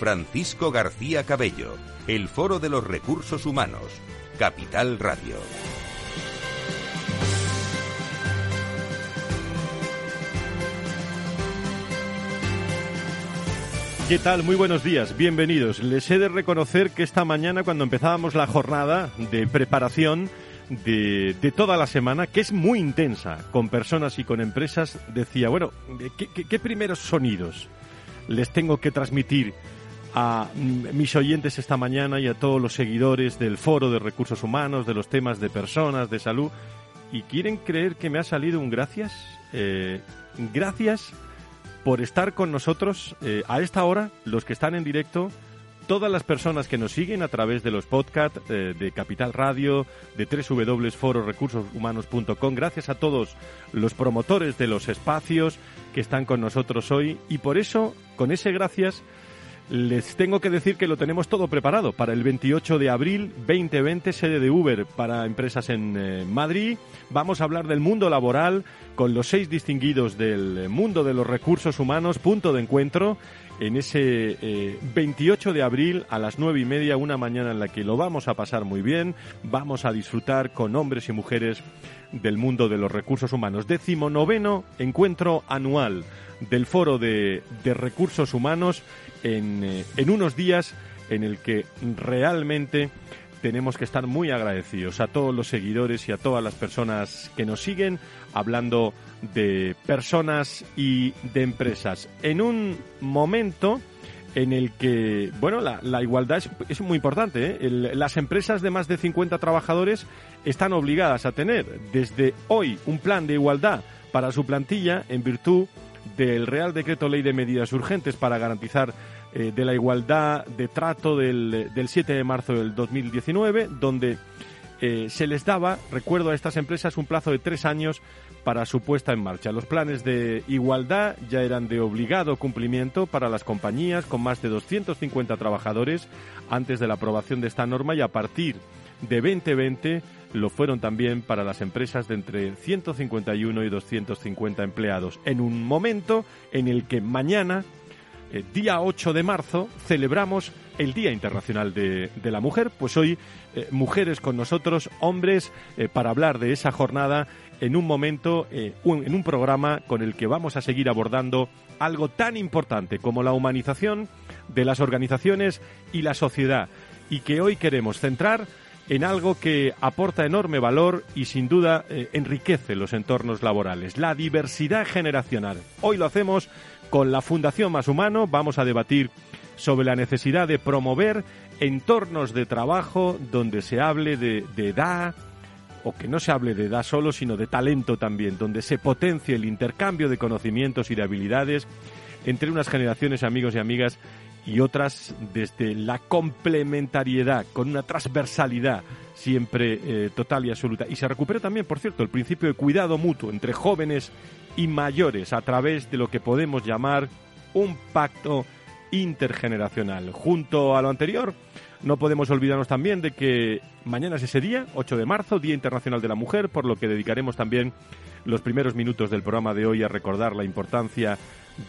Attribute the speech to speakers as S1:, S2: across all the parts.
S1: Francisco García Cabello, el Foro de los Recursos Humanos, Capital Radio.
S2: ¿Qué tal? Muy buenos días, bienvenidos. Les he de reconocer que esta mañana cuando empezábamos la jornada de preparación de, toda la semana, que es muy intensa, con personas y con empresas, decía, bueno, qué primeros sonidos les tengo que transmitir a mis oyentes esta mañana y a todos los seguidores del Foro de Recursos Humanos, de los temas de personas, de salud. ¿Y quieren creer que me ha salido un gracias? Eh, gracias por estar con nosotros eh, a esta hora, los que están en directo, todas las personas que nos siguen a través de los podcasts eh, de Capital Radio, de www.fororecursoshumanos.com. Gracias a todos los promotores de los espacios que están con nosotros hoy. Y por eso, con ese gracias, les tengo que decir que lo tenemos todo preparado para el 28 de abril 2020, sede de Uber para empresas en eh, Madrid. Vamos a hablar del mundo laboral con los seis distinguidos del mundo de los recursos humanos, punto de encuentro en ese 28 eh, de abril a las nueve y media, una mañana en la que lo vamos a pasar muy bien, vamos a disfrutar con hombres y mujeres del mundo de los recursos humanos. Décimo noveno encuentro anual del Foro de, de Recursos Humanos en, eh, en unos días en el que realmente tenemos que estar muy agradecidos a todos los seguidores y a todas las personas que nos siguen hablando de personas y de empresas. En un momento en el que, bueno, la, igualdad es, muy importante. ¿eh? las empresas de más de 50 trabajadores están obligadas a tener desde hoy un plan de igualdad para su plantilla en virtud del Real Decreto Ley de Medidas Urgentes para garantizar eh, de la igualdad de trato del, del 7 de marzo del 2019, donde eh, se les daba, recuerdo a estas empresas, un plazo de tres años para su puesta en marcha. Los planes de igualdad ya eran de obligado cumplimiento para las compañías con más de 250 trabajadores antes de la aprobación de esta norma y a partir de 2020 lo fueron también para las empresas de entre 151 y 250 empleados, en un momento en el que mañana eh, día 8 de marzo, celebramos el Día Internacional de, la Mujer. Pues hoy, eh, mujeres con nosotros, hombres, eh, para hablar de esa jornada en un momento, en un programa con el que vamos a seguir abordando algo tan importante como la humanización de las organizaciones y la sociedad. Y que hoy queremos centrar en algo que aporta enorme valor y sin duda enriquece los entornos laborales, la diversidad generacional. Hoy lo hacemos con la Fundación Más Humano vamos a debatir sobre la necesidad de promover entornos de trabajo donde se hable de, edad, o que no se hable de edad solo, sino de talento también, donde se potencie el intercambio de conocimientos y de habilidades entre unas generaciones, amigos y amigas, y otras desde la complementariedad, con una transversalidad siempre eh, total y absoluta. Y se recupera también, por cierto, el principio de cuidado mutuo entre jóvenes y mayores a través de lo que podemos llamar un pacto intergeneracional. Junto a lo anterior, no podemos olvidarnos también de que mañana es ese día, 8 de marzo, Día Internacional de la Mujer, por lo que dedicaremos también los primeros minutos del programa de hoy a recordar la importancia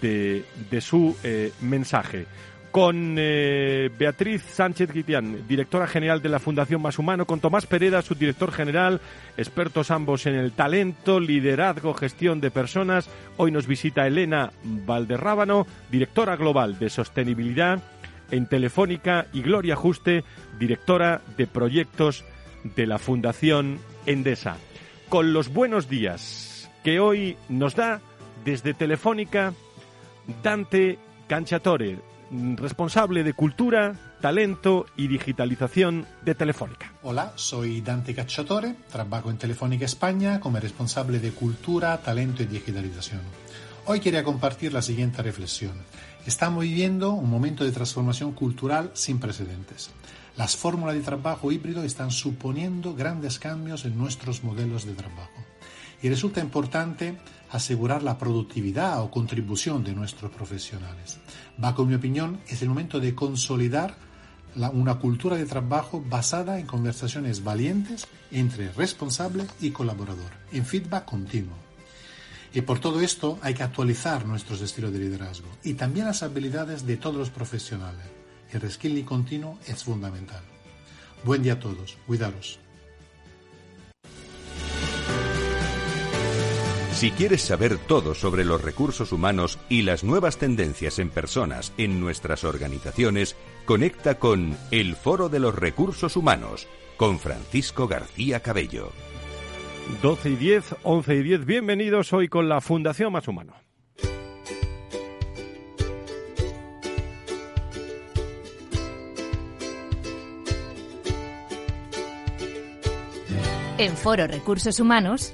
S2: de, su eh, mensaje con eh, Beatriz Sánchez Guitián, directora general de la Fundación Más Humano, con Tomás Pereda, su director general, expertos ambos en el talento, liderazgo, gestión de personas. Hoy nos visita Elena Valderrábano, directora global de sostenibilidad en Telefónica, y Gloria Juste, directora de proyectos de la Fundación Endesa. Con los buenos días que hoy nos da desde Telefónica Dante Canchatore, responsable de cultura, talento y digitalización de Telefónica.
S3: Hola, soy Dante Cacciatore, trabajo en Telefónica España como responsable de cultura, talento y digitalización. Hoy quería compartir la siguiente reflexión. Estamos viviendo un momento de transformación cultural sin precedentes. Las fórmulas de trabajo híbrido están suponiendo grandes cambios en nuestros modelos de trabajo. Y resulta importante asegurar la productividad o contribución de nuestros profesionales. Bajo mi opinión, es el momento de consolidar una cultura de trabajo basada en conversaciones valientes entre responsable y colaborador, en feedback continuo. Y por todo esto hay que actualizar nuestros estilos de liderazgo y también las habilidades de todos los profesionales. El reskilling continuo es fundamental. Buen día a todos. Cuidaros.
S1: Si quieres saber todo sobre los recursos humanos y las nuevas tendencias en personas en nuestras organizaciones, conecta con El Foro de los Recursos Humanos con Francisco García Cabello.
S2: 12 y 10, 11 y 10, bienvenidos hoy con la Fundación Más Humano.
S4: En Foro Recursos Humanos,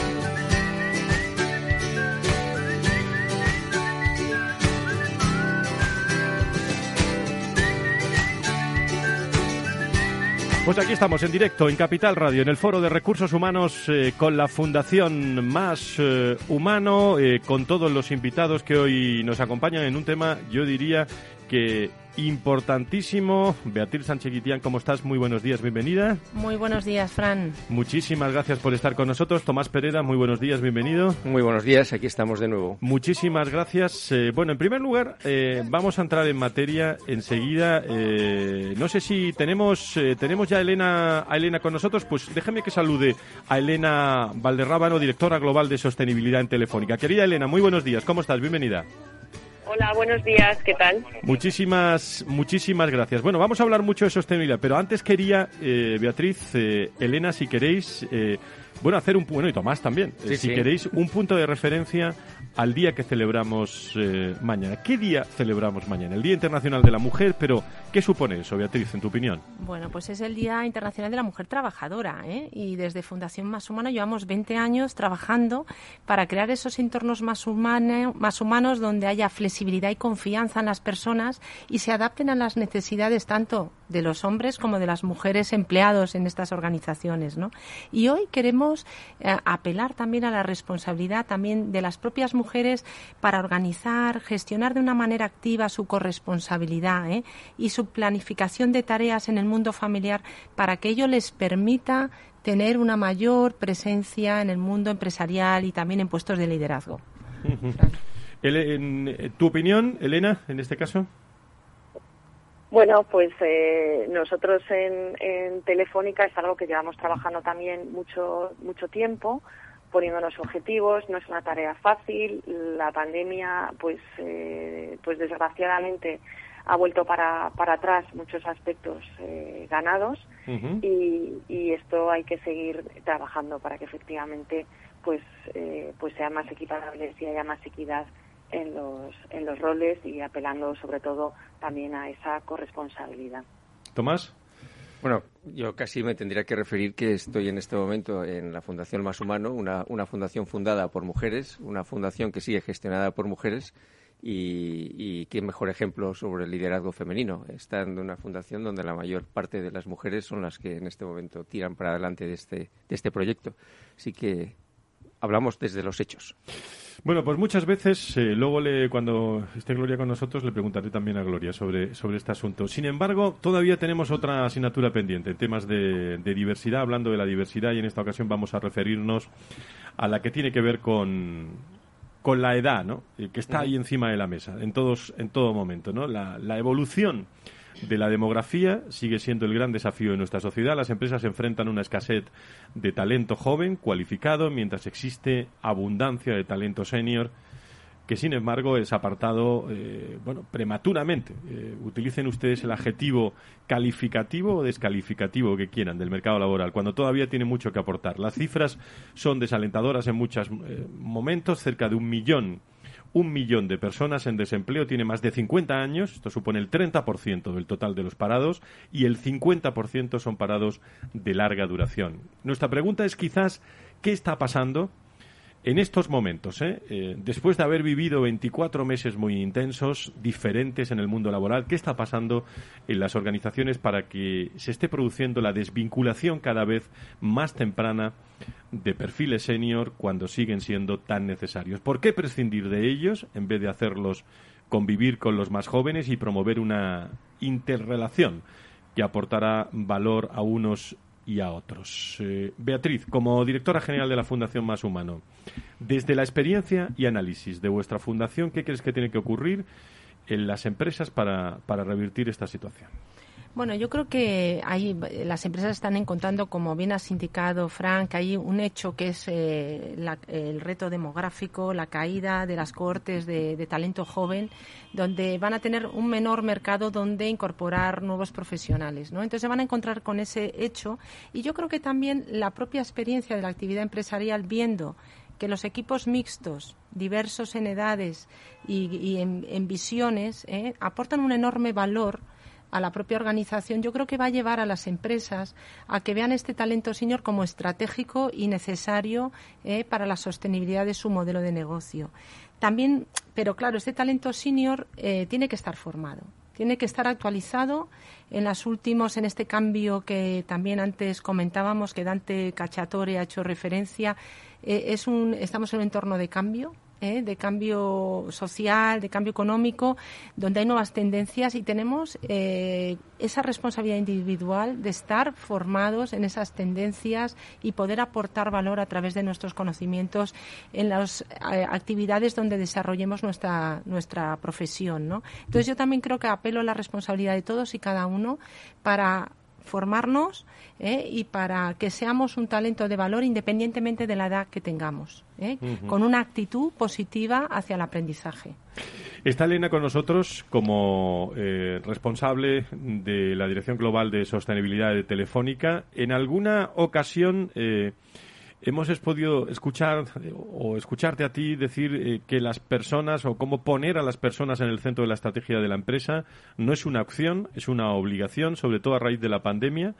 S2: Pues aquí estamos en directo en Capital Radio, en el Foro de Recursos Humanos eh, con la Fundación Más eh, Humano, eh, con todos los invitados que hoy nos acompañan en un tema, yo diría que importantísimo. Beatriz Sánchez Guitián, ¿cómo estás? Muy buenos días, bienvenida.
S5: Muy buenos días, Fran.
S2: Muchísimas gracias por estar con nosotros. Tomás Pereda, muy buenos días, bienvenido.
S6: Muy buenos días, aquí estamos de nuevo.
S2: Muchísimas gracias. Eh, bueno, en primer lugar, eh, vamos a entrar en materia enseguida. Eh, no sé si tenemos, tenemos ya a Elena, a Elena con nosotros, pues déjeme que salude a Elena Valderrábano, directora global de sostenibilidad en Telefónica. Querida Elena, muy buenos días, ¿cómo estás? Bienvenida.
S7: Hola, buenos días, ¿qué tal?
S2: Muchísimas, muchísimas gracias. Bueno, vamos a hablar mucho de sostenibilidad, pero antes quería, eh, Beatriz, eh, Elena, si queréis, eh, bueno, hacer un, bueno, y Tomás también, si queréis, un punto de referencia al día que celebramos eh, mañana. ¿Qué día celebramos mañana? El Día Internacional de la Mujer, pero ¿qué supone eso, Beatriz, en tu opinión?
S5: Bueno, pues es el Día Internacional de la Mujer Trabajadora ¿eh? y desde Fundación Más Humana llevamos 20 años trabajando para crear esos entornos más, más humanos donde haya flexibilidad y confianza en las personas y se adapten a las necesidades tanto de los hombres como de las mujeres empleados en estas organizaciones. ¿no? Y hoy queremos eh, apelar también a la responsabilidad también de las propias mujeres mujeres para organizar, gestionar de una manera activa su corresponsabilidad ¿eh? y su planificación de tareas en el mundo familiar para que ello les permita tener una mayor presencia en el mundo empresarial y también en puestos de liderazgo.
S2: en, eh, ¿Tu opinión, Elena, en este caso?
S7: Bueno, pues eh, nosotros en, en, Telefónica es algo que llevamos trabajando también mucho mucho tiempo poniéndonos objetivos, no es una tarea fácil, la pandemia pues eh, pues desgraciadamente ha vuelto para, para atrás muchos aspectos eh, ganados y, y, esto hay que seguir trabajando para que efectivamente pues eh, pues sean más equiparables y haya más equidad en los en los roles y apelando sobre todo también a esa corresponsabilidad.
S2: Tomás
S6: bueno, yo casi me tendría que referir que estoy en este momento en la Fundación Más Humano, una, una fundación fundada por mujeres, una fundación que sigue gestionada por mujeres y, y, qué mejor ejemplo sobre el liderazgo femenino. Está en una fundación donde la mayor parte de las mujeres son las que en este momento tiran para adelante de este, de este proyecto. Así que hablamos desde los hechos.
S2: Bueno, pues muchas veces, eh, luego le, cuando esté Gloria con nosotros, le preguntaré también a Gloria sobre, sobre este asunto. Sin embargo, todavía tenemos otra asignatura pendiente, en temas de, diversidad, hablando de la diversidad, y en esta ocasión vamos a referirnos a la que tiene que ver con, con la edad, ¿no? Eh, que está ahí encima de la mesa, en, todos, en todo momento, ¿no? La, la evolución de la demografía sigue siendo el gran desafío de nuestra sociedad. Las empresas enfrentan una escasez de talento joven, cualificado, mientras existe abundancia de talento senior que sin embargo es apartado eh, bueno prematuramente eh, utilicen ustedes el adjetivo calificativo o descalificativo que quieran del mercado laboral cuando todavía tiene mucho que aportar las cifras son desalentadoras en muchos eh, momentos cerca de un millón un millón de personas en desempleo tiene más de 50 años, esto supone el 30% del total de los parados, y el 50% son parados de larga duración. Nuestra pregunta es quizás, ¿qué está pasando? En estos momentos, ¿eh? ¿eh? después de haber vivido 24 meses muy intensos, diferentes en el mundo laboral, ¿qué está pasando en las organizaciones para que se esté produciendo la desvinculación cada vez más temprana de perfiles senior cuando siguen siendo tan necesarios? ¿Por qué prescindir de ellos en vez de hacerlos convivir con los más jóvenes y promover una interrelación que aportará valor a unos y a otros. Eh, Beatriz, como directora general de la Fundación Más Humano, desde la experiencia y análisis de vuestra fundación, ¿qué crees que tiene que ocurrir en las empresas para, para revertir esta situación?
S5: Bueno, yo creo que ahí las empresas están encontrando, como bien has indicado, Frank, hay un hecho que es eh, el reto demográfico, la caída de las cohortes de, talento joven, donde van a tener un menor mercado donde incorporar nuevos profesionales, ¿no? Entonces se van a encontrar con ese hecho y yo creo que también la propia experiencia de la actividad empresarial viendo que los equipos mixtos, diversos en edades y, en, visiones, ¿eh? aportan un enorme valor a la propia organización, yo creo que va a llevar a las empresas a que vean este talento senior como estratégico y necesario eh, para la sostenibilidad de su modelo de negocio. También, pero claro, este talento senior eh, tiene que estar formado tiene que estar actualizado en los últimos, en este cambio que también antes comentábamos, que Dante Cacciatore ha hecho referencia. Eh, es un, estamos en un entorno de cambio, ¿eh? de cambio social, de cambio económico, donde hay nuevas tendencias y tenemos eh, esa responsabilidad individual de estar formados en esas tendencias y poder aportar valor a través de nuestros conocimientos en las eh, actividades donde desarrollemos nuestra, nuestra profesión. ¿no? Entonces yo también creo que apelo a la responsabilidad de todos y cada uno para formarnos ¿eh? y para que seamos un talento de valor independientemente de la edad que tengamos, ¿eh? con una actitud positiva hacia el aprendizaje.
S2: Está Elena con nosotros como eh, responsable de la Dirección Global de Sostenibilidad de Telefónica. En alguna ocasión hemos podido escuchar o escucharte a ti decir eh, que las personas o cómo poner a las personas en el centro de la estrategia de la empresa no es una opción, es una obligación, sobre todo a raíz de la pandemia.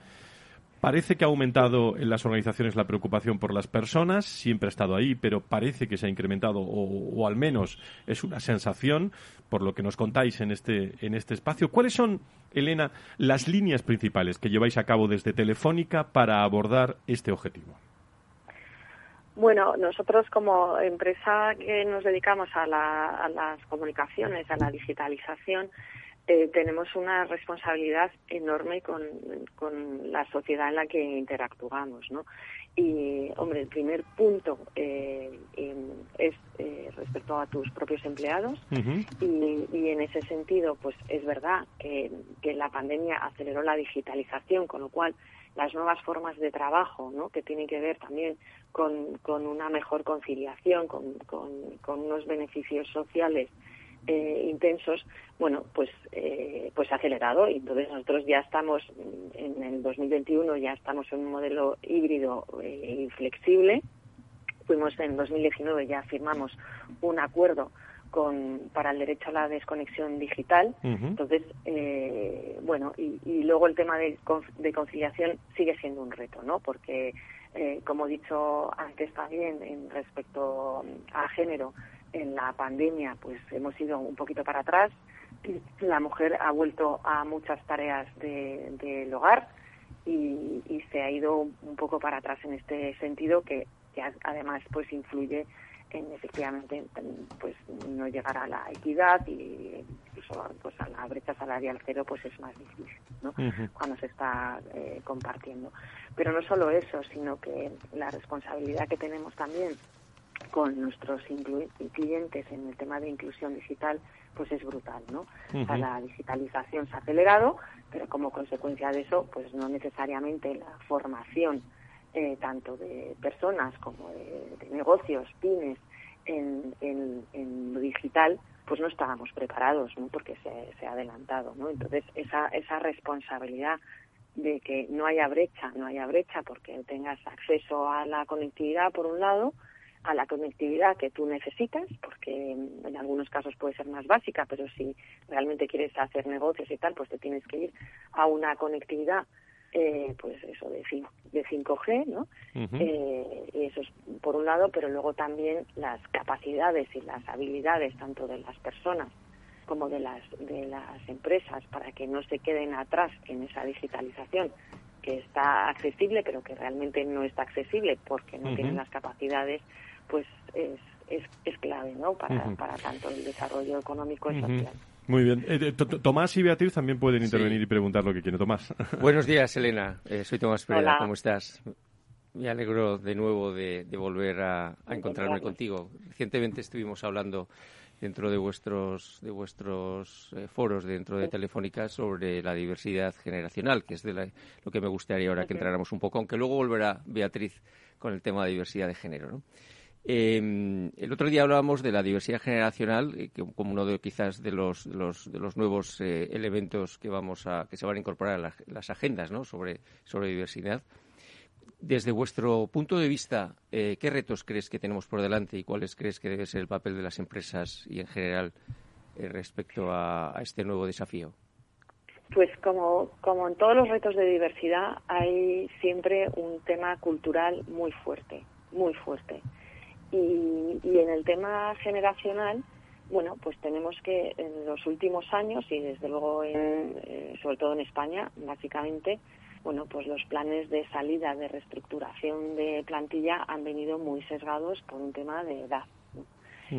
S2: Parece que ha aumentado en las organizaciones la preocupación por las personas, siempre ha estado ahí, pero parece que se ha incrementado o, al menos es una sensación por lo que nos contáis en este, en este espacio. ¿Cuáles son, Elena, las líneas principales que lleváis a cabo desde Telefónica para abordar este objetivo?
S7: Bueno, nosotros como empresa que nos dedicamos a, las comunicaciones, a la digitalización, eh, tenemos una responsabilidad enorme con, la sociedad en la que interactuamos, ¿no? Y, hombre, el primer punto eh, es eh, respecto a tus propios empleados y, en ese sentido, pues es verdad que, que la pandemia aceleró la digitalización, con lo cual las nuevas formas de trabajo, ¿no? que tienen que ver también con, una mejor conciliación, con, unos beneficios sociales eh, intensos, bueno, pues eh, pues acelerado y entonces nosotros ya estamos en el 2021 ya estamos en un modelo híbrido eh, flexible. Fuimos en 2019 ya firmamos un acuerdo con, para el derecho a la desconexión digital. Entonces, eh, bueno, y, luego el tema de, de, conciliación sigue siendo un reto, ¿no? Porque, eh, como he dicho antes también, en respecto a género, en la pandemia, pues hemos ido un poquito para atrás. La mujer ha vuelto a muchas tareas del de, hogar y, y, se ha ido un poco para atrás en este sentido que, que además pues influye en efectivamente pues no llegar a la equidad y incluso pues a la brecha salarial cero pues es más difícil ¿no? cuando se está eh, compartiendo. Pero no solo eso sino que la responsabilidad que tenemos también con nuestros clientes en el tema de inclusión digital pues es brutal no la digitalización se ha acelerado pero como consecuencia de eso pues no necesariamente la formación eh, tanto de personas como de, negocios, pymes, en, en, lo digital, pues no estábamos preparados, ¿no? Porque se, ha adelantado, ¿no? Entonces, esa, esa responsabilidad de que no haya brecha, no haya brecha porque tengas acceso a la conectividad por un lado, a la conectividad que tú necesitas, porque en algunos casos puede ser más básica, pero si realmente quieres hacer negocios y tal, pues te tienes que ir a una conectividad eh, pues eso de, de 5G, ¿no? eh, eso es por un lado, pero luego también las capacidades y las habilidades tanto de las personas como de las de las empresas para que no se queden atrás en esa digitalización que está accesible pero que realmente no está accesible porque no tienen las capacidades pues es, es, es clave ¿no? para, para tanto el desarrollo económico y social.
S2: Muy bien. Eh, Tomás y Beatriz también pueden intervenir y preguntar lo que quiere. Tomás.
S6: Buenos días, Elena. Eh, soy Tomás Pereira. ¿Cómo estás? Me alegro de nuevo de, volver a, encontrarme contigo. Recientemente estuvimos hablando dentro de vuestros de vuestros eh, foros dentro de Telefónica sobre la diversidad generacional, que es de lo que me gustaría ahora que entráramos un poco, aunque luego volverá Beatriz con el tema de diversidad de género. ¿no? Eh, el otro día hablábamos de la diversidad generacional eh, como uno de quizás de los, de los, de los nuevos eh, elementos que vamos a que se van a incorporar a las agendas ¿no? sobre, sobre diversidad. Desde vuestro punto de vista, eh, ¿qué retos crees que tenemos por delante y cuáles crees que debe ser el papel de las empresas y en general respecto a, a, este nuevo desafío?
S7: Pues como, como en todos los retos de diversidad hay siempre un tema cultural muy fuerte, muy fuerte. Y, en el tema generacional, bueno, pues tenemos que en los últimos años y desde luego, eh, sobre todo en España, básicamente, bueno, pues los planes de salida de reestructuración de plantilla han venido muy sesgados por un tema de edad.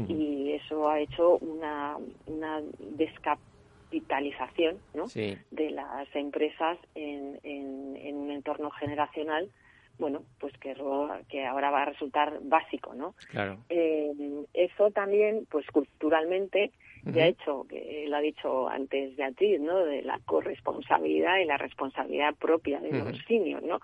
S7: Y eso ha hecho una, una descapitalización ¿no? de las empresas en, en un entorno generacional bueno, pues que, que ahora va a resultar básico, ¿no?
S6: Claro.
S7: Eh, eso también, pues culturalmente, ya ha hecho, que lo ha dicho antes Beatriz, ¿no? De la corresponsabilidad y la responsabilidad propia de los seniors, ¿no?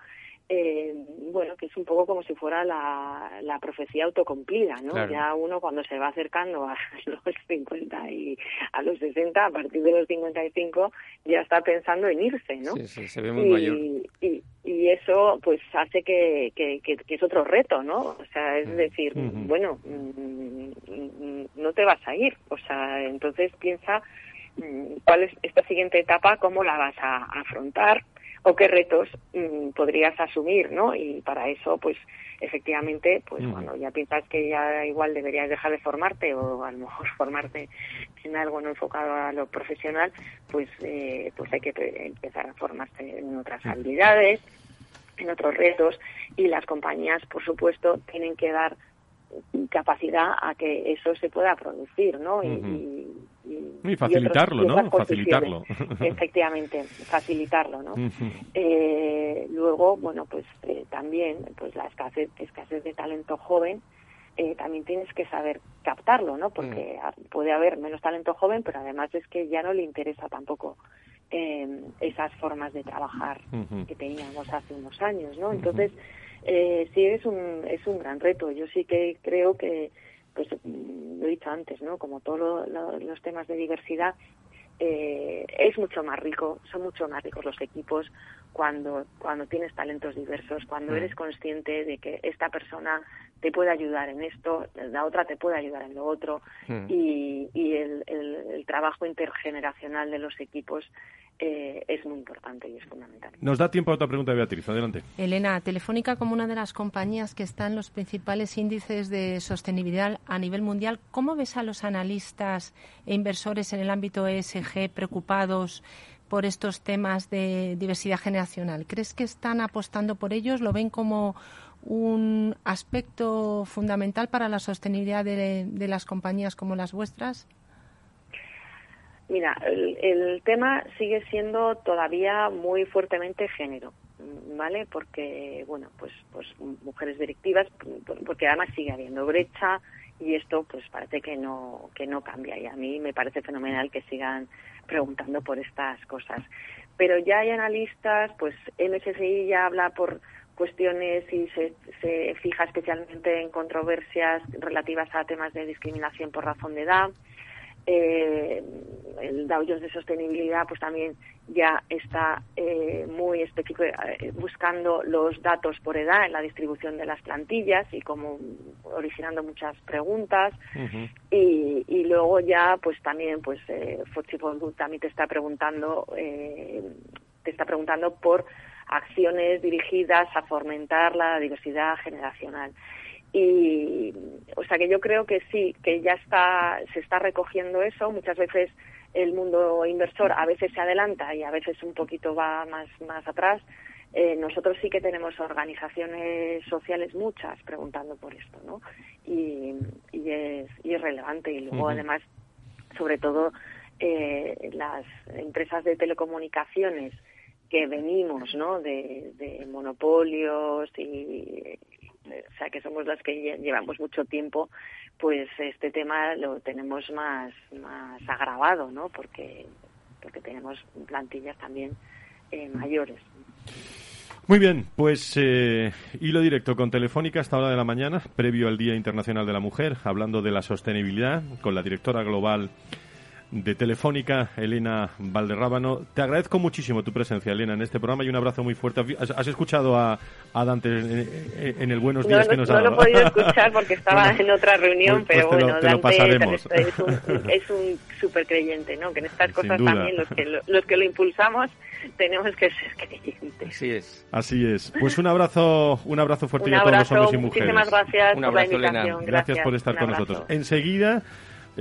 S7: Eh, bueno, que es un poco como si fuera la, la profecía autocumplida, ¿no? Ya uno cuando se va acercando a los 50 y a los 60, a partir de los 55, ya está pensando en irse, ¿no?
S6: Sí, sí, se ve muy mayor.
S7: Y, y eso pues hace que, que, que, es otro reto, ¿no? O sea, es mm. decir, bueno, mm, no te vas a ir, o sea, entonces piensa mm, cuál es esta siguiente etapa, cómo la vas a afrontar, o qué retos mm, podrías asumir, ¿no? Y para eso, pues, efectivamente, pues cuando ya piensas que ya igual deberías dejar de formarte o a lo mejor formarte en algo no enfocado a lo profesional, pues, eh, pues hay que empezar a formarse en otras habilidades, en otros retos y las compañías, por supuesto, tienen que dar capacidad a que eso se pueda producir, ¿no?
S2: y, y, facilitarlo, ¿no? Facilitarlo.
S7: Efectivamente, facilitarlo, ¿no? eh, luego, bueno, pues eh, también, pues la escasez, escasez de talento joven, eh, también tienes que saber captarlo, ¿no? Porque mm. puede haber menos talento joven, pero además es que ya no le interesa tampoco eh, esas formas de trabajar que teníamos hace unos años, ¿no? Entonces, eh, sí es un, es un gran reto. Yo sí que creo que, pues lo he dicho antes, ¿no? Como todos los temas de diversidad, eh, es mucho más rico, son mucho más ricos los equipos cuando, cuando tienes talentos diversos, cuando mm. eres consciente de que esta persona te puede ayudar en esto, la otra te puede ayudar en lo otro, mm. y, y el, el, trabajo intergeneracional de los equipos eh, es muy importante y es fundamental.
S2: Nos da tiempo a otra pregunta, Beatriz. Adelante.
S5: Elena, Telefónica como una de las compañías que está en los principales índices de sostenibilidad a nivel mundial, ¿cómo ves a los analistas e inversores en el ámbito ESG preocupados por estos temas de diversidad generacional? ¿Crees que están apostando por ellos? ¿Lo ven como un aspecto fundamental para la sostenibilidad de las compañías como las vuestras?
S7: Mira, el, tema sigue siendo todavía muy fuertemente género, ¿vale? Porque, bueno, pues, pues mujeres directivas, porque además sigue habiendo brecha y esto, pues parece que no, que no cambia. Y a mí me parece fenomenal que sigan preguntando por estas cosas. Pero ya hay analistas, pues MSCI ya habla por cuestiones y se, se fija especialmente en controversias relativas a temas de discriminación por razón de edad. Eh, el Dow de sostenibilidad pues también ya está eh, muy específico eh, buscando los datos por edad en la distribución de las plantillas y como originando muchas preguntas. Y, y, luego ya pues también pues eh, también te está preguntando eh, te está preguntando por acciones dirigidas a fomentar la diversidad generacional. Y o sea que yo creo que sí que ya está se está recogiendo eso. Muchas veces el mundo inversor a veces se adelanta y a veces un poquito va más más atrás eh, nosotros sí que tenemos organizaciones sociales muchas preguntando por esto no y, y es y es relevante y luego además sobre todo eh, las empresas de telecomunicaciones que venimos ¿no? de, de monopolios y o sea que somos las que llevamos mucho tiempo, pues este tema lo tenemos más, más agravado, ¿no? Porque, porque tenemos plantillas también eh, mayores.
S2: Muy bien, pues eh, hilo directo con Telefónica hasta hora de la mañana, previo al Día Internacional de la Mujer, hablando de la sostenibilidad con la directora global de Telefónica, Elena Valderrábano. Te agradezco muchísimo tu presencia, Elena, en este programa y un abrazo muy fuerte. ¿Has, escuchado a, a Dante en, el Buenos Días
S7: no,
S2: que nos
S7: ha
S2: dado?
S7: No lo he podido escuchar porque estaba en otra reunión,
S2: pues,
S7: pero
S2: pues
S7: bueno,
S2: Dante
S7: es un, es un súper creyente, ¿no? Que en estas cosas también los que lo, los que lo impulsamos tenemos que ser creyentes.
S6: Así es.
S2: Así es. Pues un abrazo, un abrazo fuerte
S7: un
S2: a todos los hombres y
S7: mujeres. Muchísimas gracias
S6: un
S7: por la
S6: abrazo,
S7: invitación.
S6: Elena.
S7: Gracias,
S2: Gracias por estar con
S7: abrazo.
S2: nosotros. Enseguida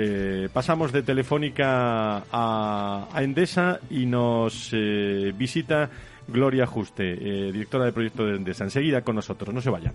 S2: eh, pasamos de Telefónica a, Endesa y nos eh, visita Gloria Juste, eh, directora de proyecto de Endesa. Enseguida con nosotros, no se vayan.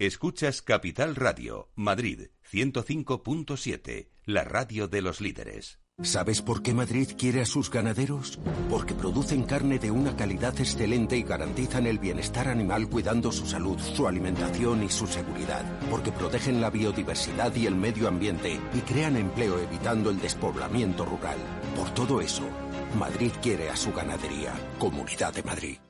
S1: Escuchas Capital Radio, Madrid 105.7, la radio de los líderes.
S8: ¿Sabes por qué Madrid quiere a sus ganaderos? Porque producen carne de una calidad excelente y garantizan el bienestar animal cuidando su salud, su alimentación y su seguridad. Porque protegen la biodiversidad y el medio ambiente y crean empleo evitando el despoblamiento rural. Por todo eso, Madrid quiere a su ganadería. Comunidad de Madrid.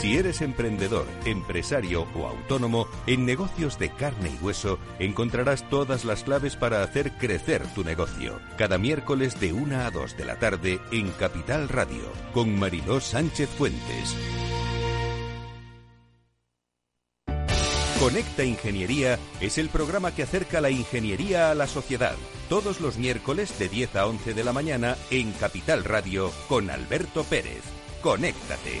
S1: Si eres emprendedor, empresario o autónomo, en negocios de carne y hueso encontrarás todas las claves para hacer crecer tu negocio. Cada miércoles de 1 a 2 de la tarde en Capital Radio, con Mariló Sánchez Fuentes. Conecta Ingeniería es el programa que acerca la ingeniería a la sociedad. Todos los miércoles de 10 a 11 de la mañana en Capital Radio con Alberto Pérez. Conéctate.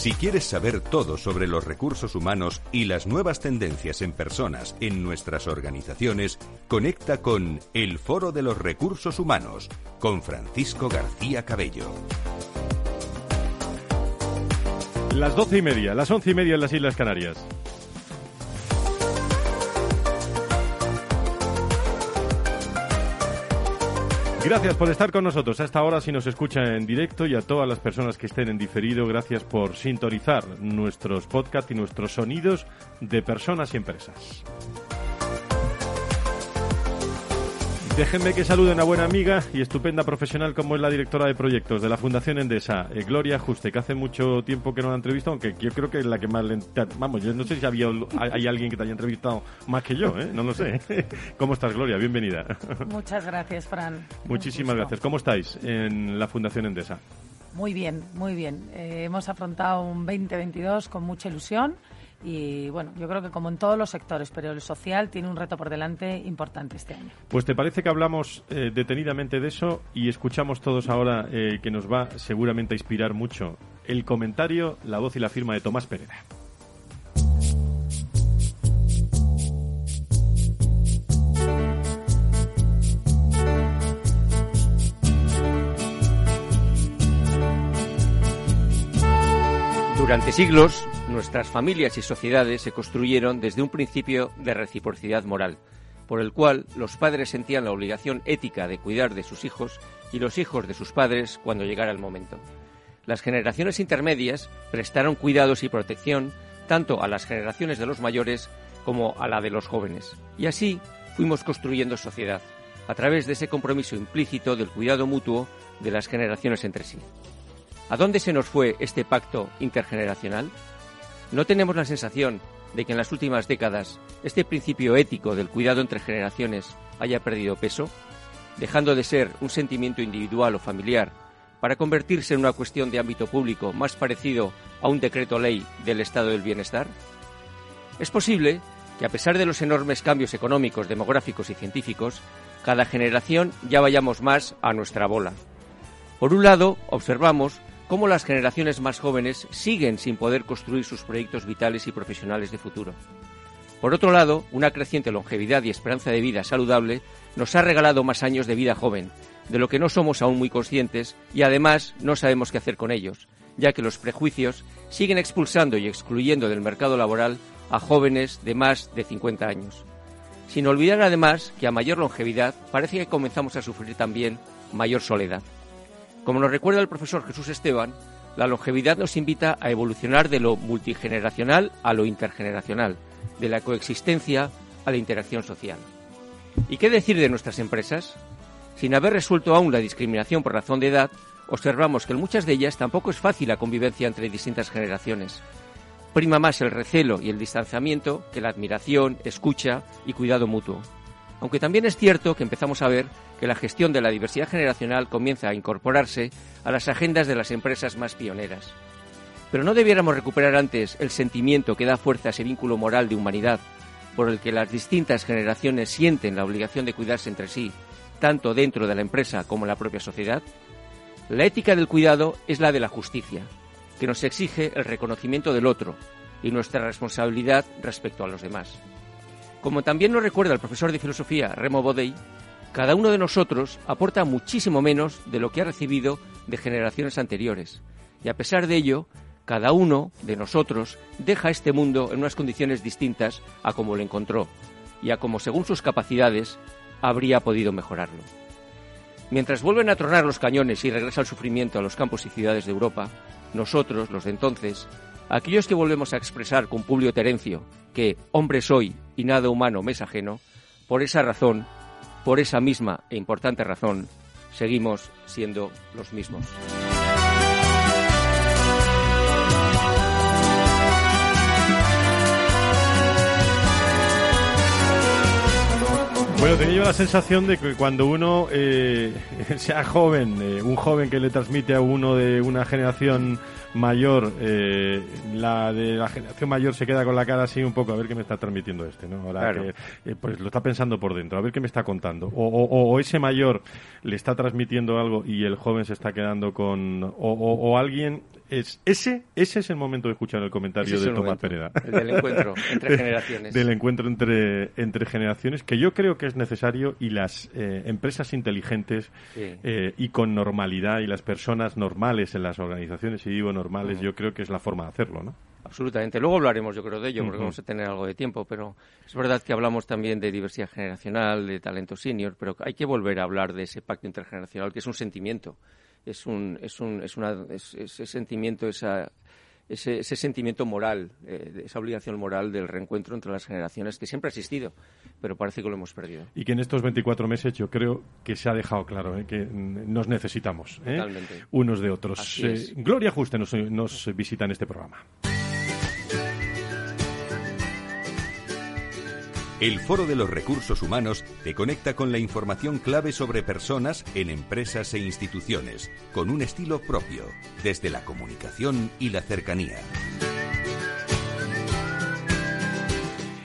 S1: Si quieres saber todo sobre los recursos humanos y las nuevas tendencias en personas en nuestras organizaciones, conecta con El Foro de los Recursos Humanos con Francisco García Cabello.
S2: Las doce y media, las once y media en las Islas Canarias. Gracias por estar con nosotros a esta hora si nos escucha en directo y a todas las personas que estén en diferido, gracias por sintonizar nuestros podcasts y nuestros sonidos de personas y empresas. Déjenme que salude a una buena amiga y estupenda profesional como es la directora de proyectos de la Fundación Endesa, eh, Gloria Juste, que hace mucho tiempo que no la entrevistado, aunque yo creo que es la que más le... Vamos, yo no sé si había, hay alguien que te haya entrevistado más que yo, ¿eh? no lo sé. ¿Cómo estás, Gloria? Bienvenida.
S9: Muchas gracias, Fran.
S2: Muchísimas gracias. ¿Cómo estáis en la Fundación Endesa?
S9: Muy bien, muy bien. Eh, hemos afrontado un 2022 con mucha ilusión y bueno, yo creo que como en todos los sectores, pero el social tiene un reto por delante importante este año.
S2: Pues te parece que hablamos eh, detenidamente de eso y escuchamos todos ahora eh, que nos va seguramente a inspirar mucho el comentario, la voz y la firma de Tomás Pereira.
S6: Durante siglos, nuestras familias y sociedades se construyeron desde un principio de reciprocidad moral, por el cual los padres sentían la obligación ética de cuidar de sus hijos y los hijos de sus padres cuando llegara el momento. Las generaciones intermedias prestaron cuidados y protección tanto a las generaciones de los mayores como a la de los jóvenes. Y así fuimos construyendo sociedad, a través de ese compromiso implícito del cuidado mutuo de las generaciones entre sí. ¿A dónde se nos fue este pacto intergeneracional? ¿No tenemos la sensación de que en las últimas décadas este principio ético del cuidado entre generaciones haya perdido peso, dejando de ser un sentimiento individual o familiar para convertirse en una cuestión de ámbito público más parecido a un decreto ley del estado del bienestar? Es posible que a pesar de los enormes cambios económicos, demográficos y científicos, cada generación ya vayamos más a nuestra bola. Por un lado, observamos cómo las generaciones más jóvenes siguen sin poder construir sus proyectos vitales y profesionales de futuro. Por otro lado, una creciente longevidad y esperanza de vida saludable nos ha regalado más años de vida joven, de lo que no somos aún muy conscientes y además no sabemos qué hacer con ellos, ya que los prejuicios siguen expulsando y excluyendo del mercado laboral a jóvenes de más de 50 años. Sin olvidar además que a mayor longevidad parece que comenzamos a sufrir también mayor soledad. Como nos recuerda el profesor Jesús Esteban, la longevidad nos invita a evolucionar de lo multigeneracional a lo intergeneracional, de la coexistencia a la interacción social. ¿Y qué decir de nuestras empresas? Sin haber resuelto aún la discriminación por razón de edad, observamos que en muchas de ellas tampoco es fácil la convivencia entre distintas generaciones. Prima más el recelo y el distanciamiento que la admiración, escucha y cuidado mutuo. Aunque también es cierto que empezamos a ver que la gestión de la diversidad generacional comienza a incorporarse a las agendas de las empresas más pioneras. Pero no debiéramos recuperar antes el sentimiento que da fuerza a ese vínculo moral de humanidad por el que las distintas generaciones sienten la obligación de cuidarse entre sí, tanto dentro de la empresa como en la propia sociedad. La ética del cuidado es la de la justicia, que nos exige el reconocimiento del otro y nuestra responsabilidad respecto a los demás. Como también nos recuerda el profesor de filosofía Remo Bodey, cada uno de nosotros aporta muchísimo menos de lo que ha recibido de generaciones anteriores. Y a pesar de ello, cada uno de nosotros deja este mundo en unas condiciones distintas a como lo encontró y a como según sus capacidades habría podido mejorarlo. Mientras vuelven a tronar los cañones y regresa el sufrimiento a los campos y ciudades de Europa, nosotros, los de entonces, aquellos que volvemos a expresar con Publio Terencio que hombre soy y nada humano me es ajeno, por esa razón, por esa misma e importante razón, seguimos siendo los mismos.
S2: Bueno, tenía yo la sensación de que cuando uno eh, sea joven, eh, un joven que le transmite a uno de una generación mayor, eh, la de la generación mayor se queda con la cara así un poco, a ver qué me está transmitiendo este, ¿no? Ahora
S6: Claro.
S2: que, eh, pues lo está pensando por dentro, a ver qué me está contando. O, o- o ese mayor le está transmitiendo algo y el joven se está quedando con... O, o- alguien... Es, ese, ese es el momento de escuchar el comentario
S6: es
S2: de
S6: el
S2: Tomás
S6: momento,
S2: Pereda.
S6: el del encuentro entre generaciones.
S2: Del encuentro entre, entre generaciones, que yo creo que es necesario y las eh, empresas inteligentes
S6: Sí.
S2: y con normalidad y las personas normales en las organizaciones, y digo normales, yo creo que es la forma de hacerlo, ¿no?
S6: Absolutamente. Luego hablaremos, yo creo, de ello, porque vamos a tener algo de tiempo, pero es verdad que hablamos también de diversidad generacional, de talento senior, pero hay que volver a hablar de ese pacto intergeneracional, que es un sentimiento. Es un, es un, es una, es- ese sentimiento, esa, ese, ese sentimiento moral, eh, esa obligación moral del reencuentro entre las generaciones que siempre ha existido, pero parece que lo hemos perdido.
S2: Y que en estos 24 meses yo creo que se ha dejado claro ¿eh? que nos necesitamos ¿eh? Unos de otros. Gloria Juste nos, nos visita en este programa.
S1: El Foro de los Recursos Humanos te conecta con la información clave sobre personas en empresas e instituciones, con un estilo propio, desde la comunicación y la cercanía.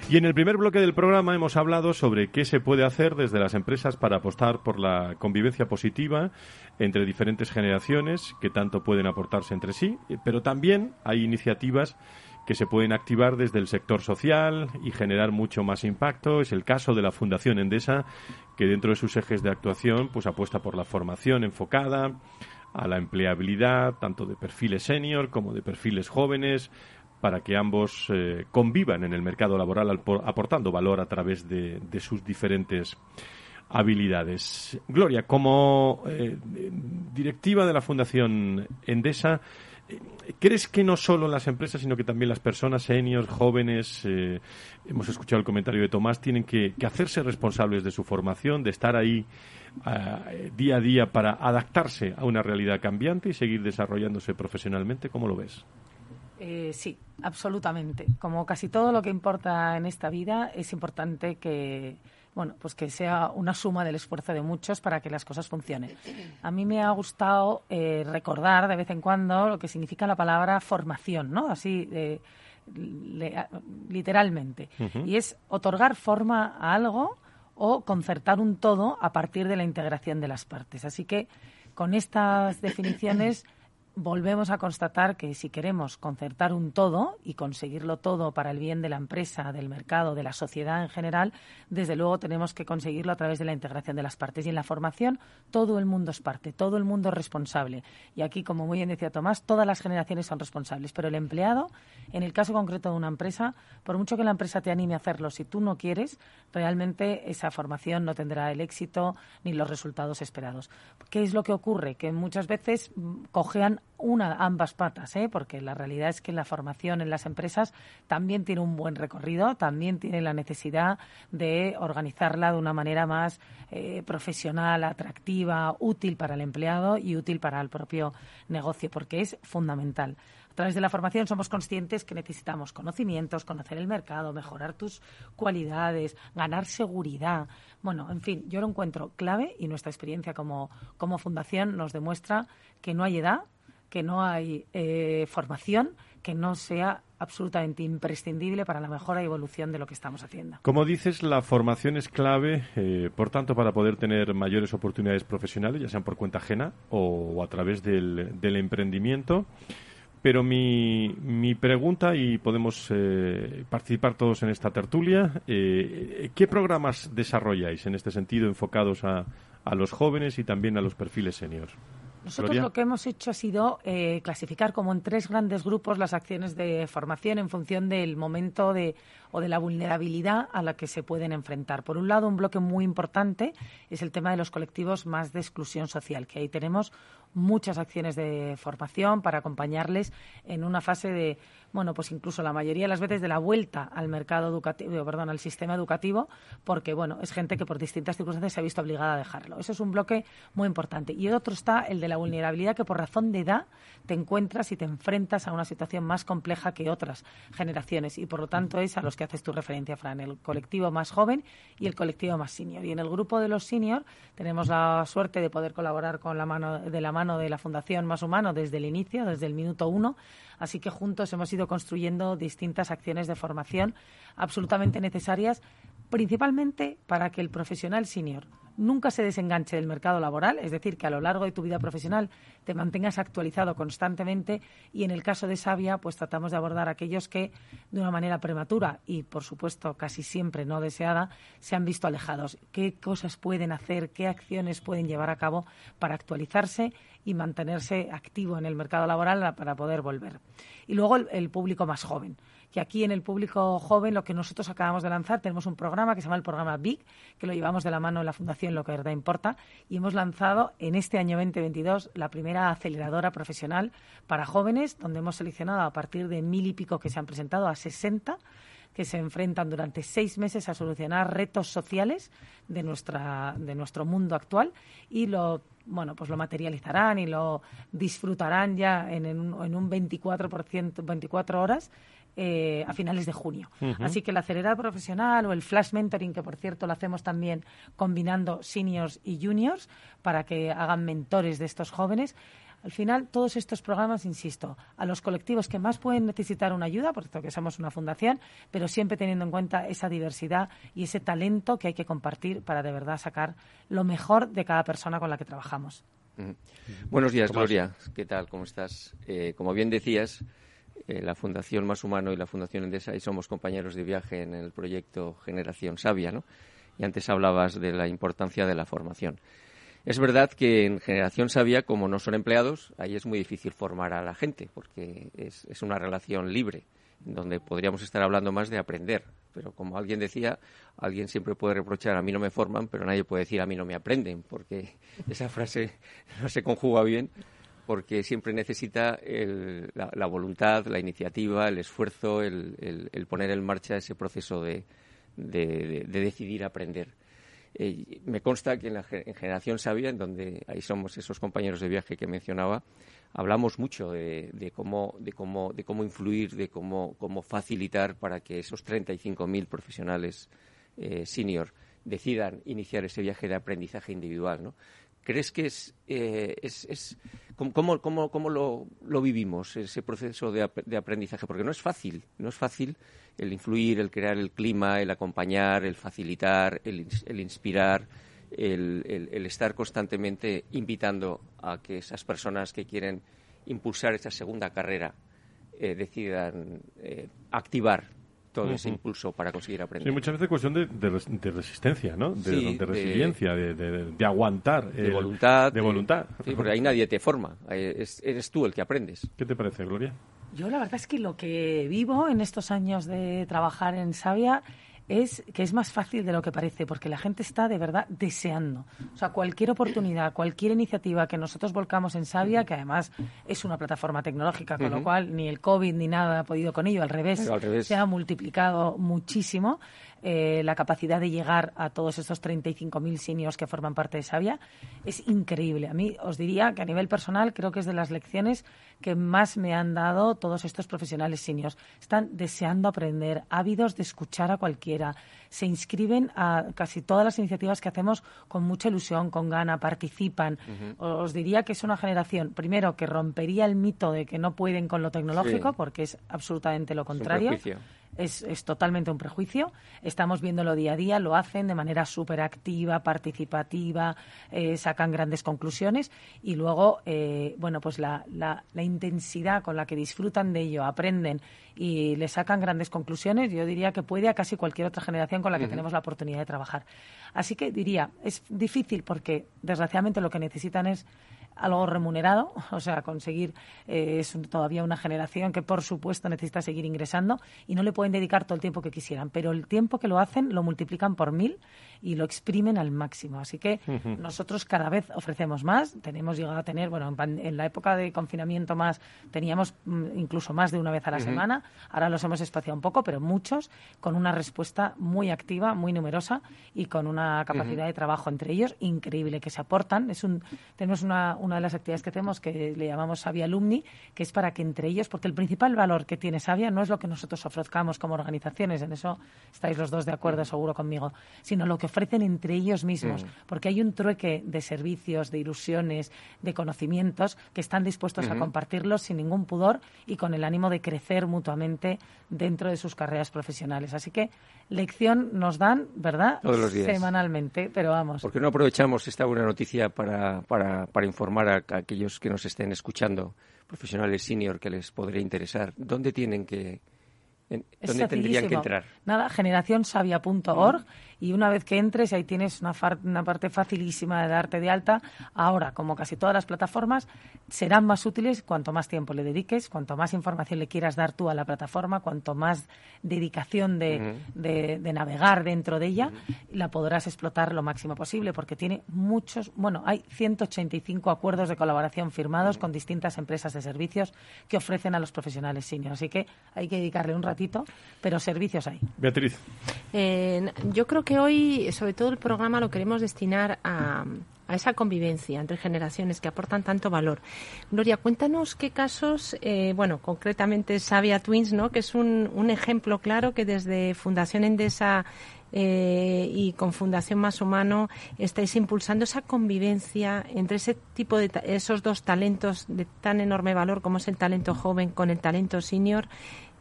S2: Y en el primer bloque del programa hemos hablado sobre qué se puede hacer desde las empresas para apostar por la convivencia positiva entre diferentes generaciones que tanto pueden aportarse entre sí, pero también hay iniciativas que se pueden activar desde el sector social y generar mucho más impacto. Es el caso de la Fundación Endesa, que dentro de sus ejes de actuación pues apuesta por la formación enfocada a la empleabilidad tanto de perfiles senior como de perfiles jóvenes para que ambos eh, convivan en el mercado laboral aportando valor a través de, sus diferentes habilidades. Gloria, como eh, directiva de la Fundación Endesa, ¿crees que no solo las empresas, sino que también las personas seniors, jóvenes, eh, hemos escuchado el comentario de Tomás, tienen que, hacerse responsables de su formación, de estar ahí ah, día a día para adaptarse a una realidad cambiante y seguir desarrollándose profesionalmente? ¿Cómo lo ves?
S9: Eh, sí, absolutamente. Como casi todo lo que importa en esta vida, es importante que, bueno, pues que sea una suma del esfuerzo de muchos para que las cosas funcionen. A mí me ha gustado eh, recordar de vez en cuando lo que significa la palabra formación, ¿no? Así, eh, le- literalmente. Y es otorgar forma a algo o concertar un todo a partir de la integración de las partes. Así que con estas definiciones volvemos a constatar que si queremos concertar un todo y conseguirlo todo para el bien de la empresa, del mercado, de la sociedad en general, desde luego tenemos que conseguirlo a través de la integración de las partes. Y en la formación todo el mundo es parte, todo el mundo es responsable. Y aquí, como muy bien decía Tomás, todas las generaciones son responsables. Pero el empleado, en el caso concreto de una empresa, por mucho que la empresa te anime a hacerlo, si tú no quieres, realmente esa formación no tendrá el éxito ni los resultados esperados. ¿Qué es lo que ocurre? Que muchas veces mm, cojean una, ambas patas, ¿eh? porque la realidad es que la formación en las empresas también tiene un buen recorrido, también tiene la necesidad de organizarla de una manera más eh, profesional, atractiva, útil para el empleado y útil para el propio negocio, porque es fundamental. A través de la formación somos conscientes que necesitamos conocimientos, conocer el mercado, mejorar tus cualidades, ganar seguridad. Bueno, en fin, yo lo encuentro clave y nuestra experiencia como, como fundación nos demuestra que no hay edad, que no hay eh, formación que no sea absolutamente imprescindible para la mejora y evolución de lo que estamos haciendo.
S2: Como dices, la formación es clave, eh, por tanto, para poder tener mayores oportunidades profesionales, ya sean por cuenta ajena o, a través del, emprendimiento. Pero mi, pregunta, y podemos eh, participar todos en esta tertulia, ¿qué programas desarrolláis en este sentido enfocados a, a los jóvenes y también a los perfiles seniors?
S9: Nosotros
S2: Gloria.
S9: lo que hemos hecho ha sido eh, clasificar como en tres grandes grupos las acciones de formación en función del momento de, o de la vulnerabilidad a la que se pueden enfrentar. Por un lado, un bloque muy importante es el tema de los colectivos más de exclusión social, que ahí tenemos muchas acciones de formación para acompañarles en una fase de bueno, pues incluso la mayoría de las veces de la vuelta al mercado educativo, perdón, al sistema educativo, porque, bueno, es gente que por distintas circunstancias se ha visto obligada a dejarlo. Eso es un bloque muy importante. Y el otro está el de la vulnerabilidad, que por razón de edad te encuentras y te enfrentas a una situación más compleja que otras generaciones. Y por lo tanto es a los que haces tu referencia, Fran, el colectivo más joven y el colectivo más senior. Y en el grupo de los senior tenemos la suerte de poder colaborar con la mano, de la mano de la Fundación Más Humano desde el inicio, desde el minuto uno, Así que juntos hemos ido construyendo distintas acciones de formación absolutamente necesarias, principalmente para que el profesional senior nunca se desenganche del mercado laboral, es decir, que a lo largo de tu vida profesional te mantengas actualizado constantemente y en el caso de Sabia, pues tratamos de abordar aquellos que de una manera prematura y, por supuesto, casi siempre no deseada, se han visto alejados. ¿Qué cosas pueden hacer, qué acciones pueden llevar a cabo para actualizarse y mantenerse activo en el mercado laboral para poder volver. Y luego el, público más joven, que aquí en el público joven lo que nosotros acabamos de lanzar, tenemos un programa que se llama el programa BIG, que lo llevamos de la mano de la Fundación Lo que verdad importa, y hemos lanzado en este año 2022 la primera aceleradora profesional para jóvenes, donde hemos seleccionado a partir de mil y pico que se han presentado a 60 que se enfrentan durante seis meses a solucionar retos sociales de, nuestra, de nuestro mundo actual y lo bueno, pues lo materializarán y lo disfrutarán ya en, en un 24%, 24 horas eh, a finales de junio. Así que la acelerada profesional o el flash mentoring, que por cierto lo hacemos también combinando seniors y juniors para que hagan mentores de estos jóvenes, al final, todos estos programas, insisto, a los colectivos que más pueden necesitar una ayuda, porque que somos una fundación, pero siempre teniendo en cuenta esa diversidad y ese talento que hay que compartir para de verdad sacar lo mejor de cada persona con la que trabajamos.
S6: Buenos días, Gloria. ¿Qué tal? ¿Cómo estás? Eh, como bien decías, eh, la Fundación Más Humano y la Fundación Endesa y somos compañeros de viaje en el proyecto Generación Sabia, ¿no? Y antes hablabas de la importancia de la formación. Es verdad que en Generación Sabia, como no son empleados, ahí es muy difícil formar a la gente, porque es, una relación libre, donde podríamos estar hablando más de aprender. Pero como alguien decía, alguien siempre puede reprochar, a mí no me forman, pero nadie puede decir, a mí no me aprenden, porque esa frase no se conjuga bien, porque siempre necesita la, voluntad, la iniciativa, el esfuerzo, el, poner en marcha ese proceso de decidir aprender. Eh, me consta que en la Generación Sabia, en donde ahí somos esos compañeros de viaje que mencionaba, hablamos mucho de, cómo, de, cómo, de cómo influir, de cómo, cómo facilitar para que esos 35.000 profesionales eh, senior decidan iniciar ese viaje de aprendizaje individual. ¿no? ¿Crees que es, eh, es, es cómo, cómo, cómo lo, lo, vivimos, ese proceso de, de, aprendizaje? Porque no es fácil, no es fácil el influir, el crear el clima, el acompañar, el facilitar, el, el inspirar, el, el, estar constantemente invitando a que esas personas que quieren impulsar esa segunda carrera eh, decidan eh, activar todo ese impulso para conseguir aprender.
S2: Sí, muchas veces cuestión de, de, resistencia, ¿no? De, resiliencia, de, aguantar.
S6: De voluntad.
S2: De voluntad.
S6: Sí, porque ahí nadie te forma, eres tú el que aprendes.
S2: ¿Qué te parece, Gloria?
S9: Yo la verdad es que lo que vivo en estos años de trabajar en Sabia es que es más fácil de lo que parece, porque la gente está de verdad deseando. O sea, cualquier oportunidad, cualquier iniciativa que nosotros volcamos en Sabia, que además es una plataforma tecnológica, con lo cual ni el COVID ni nada ha podido con ello, al revés,
S6: al revés.
S9: se ha multiplicado muchísimo. Eh, la capacidad de llegar a todos estos 35.000 seniors que forman parte de Sabia es increíble. A mí os diría que a nivel personal creo que es de las lecciones que más me han dado todos estos profesionales seniors. Están deseando aprender, ávidos de escuchar a cualquiera. Se inscriben a casi todas las iniciativas que hacemos con mucha ilusión, con gana, participan. Os diría que es una generación, primero, que rompería el mito de que no pueden con lo tecnológico, porque es absolutamente lo contrario es, es, totalmente un prejuicio. Estamos viéndolo día a día, lo hacen de manera súper activa, participativa, eh, sacan grandes conclusiones y luego, eh, bueno, pues la, la, la, intensidad con la que disfrutan de ello, aprenden y le sacan grandes conclusiones, yo diría que puede a casi cualquier otra generación con la que tenemos la oportunidad de trabajar. Así que diría, es difícil porque desgraciadamente lo que necesitan es algo remunerado, o sea, conseguir eh, es todavía una generación que por supuesto necesita seguir ingresando y no le pueden dedicar todo el tiempo que quisieran, pero el tiempo que lo hacen lo multiplican por mil y lo exprimen al máximo. Así que nosotros cada vez ofrecemos más, tenemos llegado a tener, bueno, en, la época de confinamiento más teníamos mm, incluso más de una vez a la semana, ahora los hemos espaciado un poco, pero muchos con una respuesta muy activa, muy numerosa y con una capacidad de trabajo entre ellos increíble que se aportan. Es un, tenemos una una de las actividades que hacemos que le llamamos Sabia Alumni, que es para que entre ellos, porque el principal valor que tiene Sabia no es lo que nosotros ofrezcamos como organizaciones, en eso estáis los dos de acuerdo mm. seguro conmigo, sino lo que ofrecen entre ellos mismos, mm. porque hay un trueque de servicios, de ilusiones, de conocimientos que están dispuestos a compartirlos sin ningún pudor y con el ánimo de crecer mutuamente dentro de sus carreras profesionales. Así que lección nos dan, ¿verdad?
S6: Todos los días.
S9: Semanalmente, pero vamos.
S6: ¿Por qué no aprovechamos esta buena noticia para, para, para informar a, aquellos que nos estén escuchando, profesionales senior que les podría interesar? ¿Dónde tienen que, ¿Dónde tendrían que entrar?
S9: Nada, generacionsavia.org y una vez que entres ahí tienes una, una, parte facilísima de darte de alta. Ahora, como casi todas las plataformas, serán más útiles cuanto más tiempo le dediques, cuanto más información le quieras dar tú a la plataforma, cuanto más dedicación de, de, navegar dentro de ella, la podrás explotar lo máximo posible porque tiene muchos, bueno, hay 185 acuerdos de colaboración firmados con distintas empresas de servicios que ofrecen a los profesionales senior. Así que hay que dedicarle un ratito, pero servicios hay.
S2: Beatriz.
S5: Eh, yo creo que hoy, sobre todo el programa, lo queremos destinar a, esa convivencia entre generaciones que aportan tanto valor. Gloria, cuéntanos qué casos, eh, bueno, concretamente Sabia Twins, ¿no? que es un, un ejemplo claro que desde Fundación Endesa eh, y con Fundación Más Humano estáis impulsando esa convivencia entre ese tipo de esos dos talentos de tan enorme valor como es el talento joven con el talento senior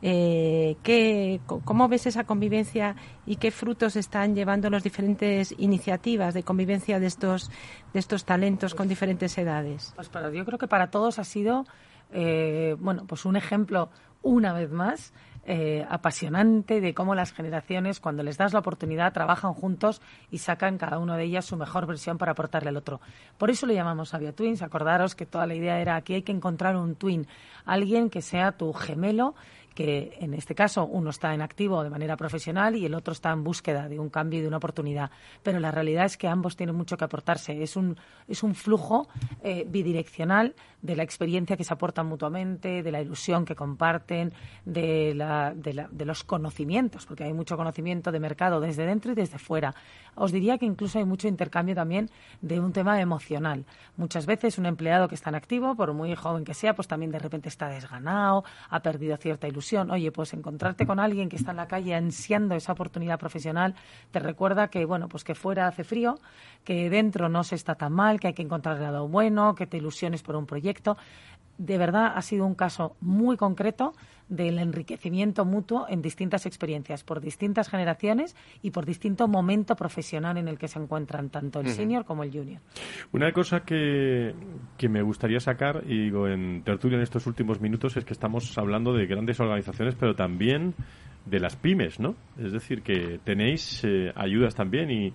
S5: eh, ¿qué, ¿Cómo ves esa convivencia y qué frutos están llevando las diferentes iniciativas de convivencia de estos, de estos talentos con diferentes edades?
S9: Pues para, yo creo que para todos ha sido eh, bueno, pues un ejemplo una vez más eh, apasionante de cómo las generaciones, cuando les das la oportunidad, trabajan juntos y sacan cada uno de ellas su mejor versión para aportarle al otro. Por eso le llamamos Avia Twins. Acordaros que toda la idea era aquí hay que encontrar un twin, alguien que sea tu gemelo que en este caso uno está en activo de manera profesional y el otro está en búsqueda de un cambio y de una oportunidad. Pero la realidad es que ambos tienen mucho que aportarse. Es un, es un flujo eh, bidireccional de la experiencia que se aportan mutuamente, de la ilusión que comparten, de, la, de, la, de los conocimientos, porque hay mucho conocimiento de mercado desde dentro y desde fuera. Os diría que incluso hay mucho intercambio también de un tema emocional. Muchas veces un empleado que está en activo, por muy joven que sea, pues también de repente está desganado, ha perdido cierta ilusión Oye, pues encontrarte con alguien que está en la calle ansiando esa oportunidad profesional te recuerda que, bueno, pues que fuera hace frío, que dentro no se está tan mal, que hay que encontrar el lado bueno, que te ilusiones por un proyecto. De verdad ha sido un caso muy concreto del enriquecimiento mutuo en distintas experiencias, por distintas generaciones y por distinto momento profesional en el que se encuentran tanto el senior como el junior.
S2: Una cosa que, que me gustaría sacar, y digo en tertulia en estos últimos minutos, es que estamos hablando de grandes organizaciones, pero también de las pymes, ¿no? Es decir, que tenéis eh, ayudas también y,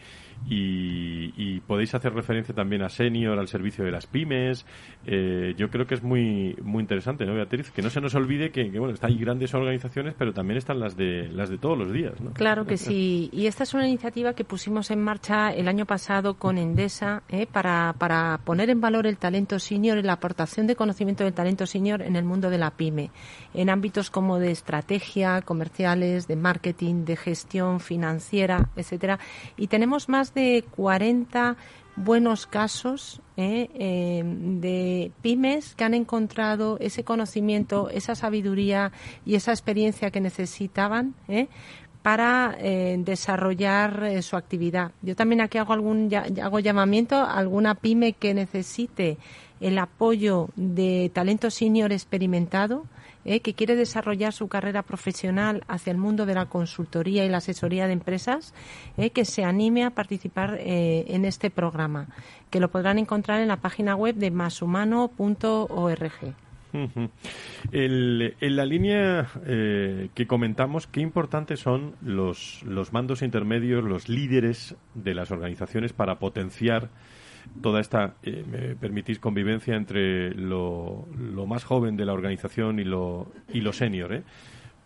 S2: y, podéis hacer referencia también a Senior, al servicio de las pymes. Eh, yo creo que es muy muy interesante, ¿no, Beatriz? Que no se nos olvide que, bueno, están grandes organizaciones, pero también están las de las de todos los días, ¿no?
S5: Claro que sí. Y esta es una iniciativa que pusimos en marcha el año pasado con Endesa ¿eh? para, para poner en valor el talento senior y la aportación de conocimiento del talento senior en el mundo de la pyme, en ámbitos como de estrategia comerciales, de marketing, de gestión financiera, etcétera. Y tenemos más de 40 buenos casos ¿eh? Eh, de pymes que han encontrado ese conocimiento, esa sabiduría y esa experiencia que necesitaban ¿eh? para desarrollar su actividad. Yo también aquí hago algún hago llamamiento a alguna pyme que necesite el apoyo de talento senior experimentado ¿eh? que quiere desarrollar su carrera profesional hacia el mundo de la consultoría y la asesoría de empresas, ¿eh? que se anime a participar eh, en este programa, que lo podrán encontrar en la página web de mashumano.org.
S2: en la línea que comentamos, qué importantes son los, los mandos intermedios, los líderes de las organizaciones para potenciar toda esta, eh, me permitís, convivencia entre lo, lo, más joven de la organización y lo, y lo senior, ¿eh?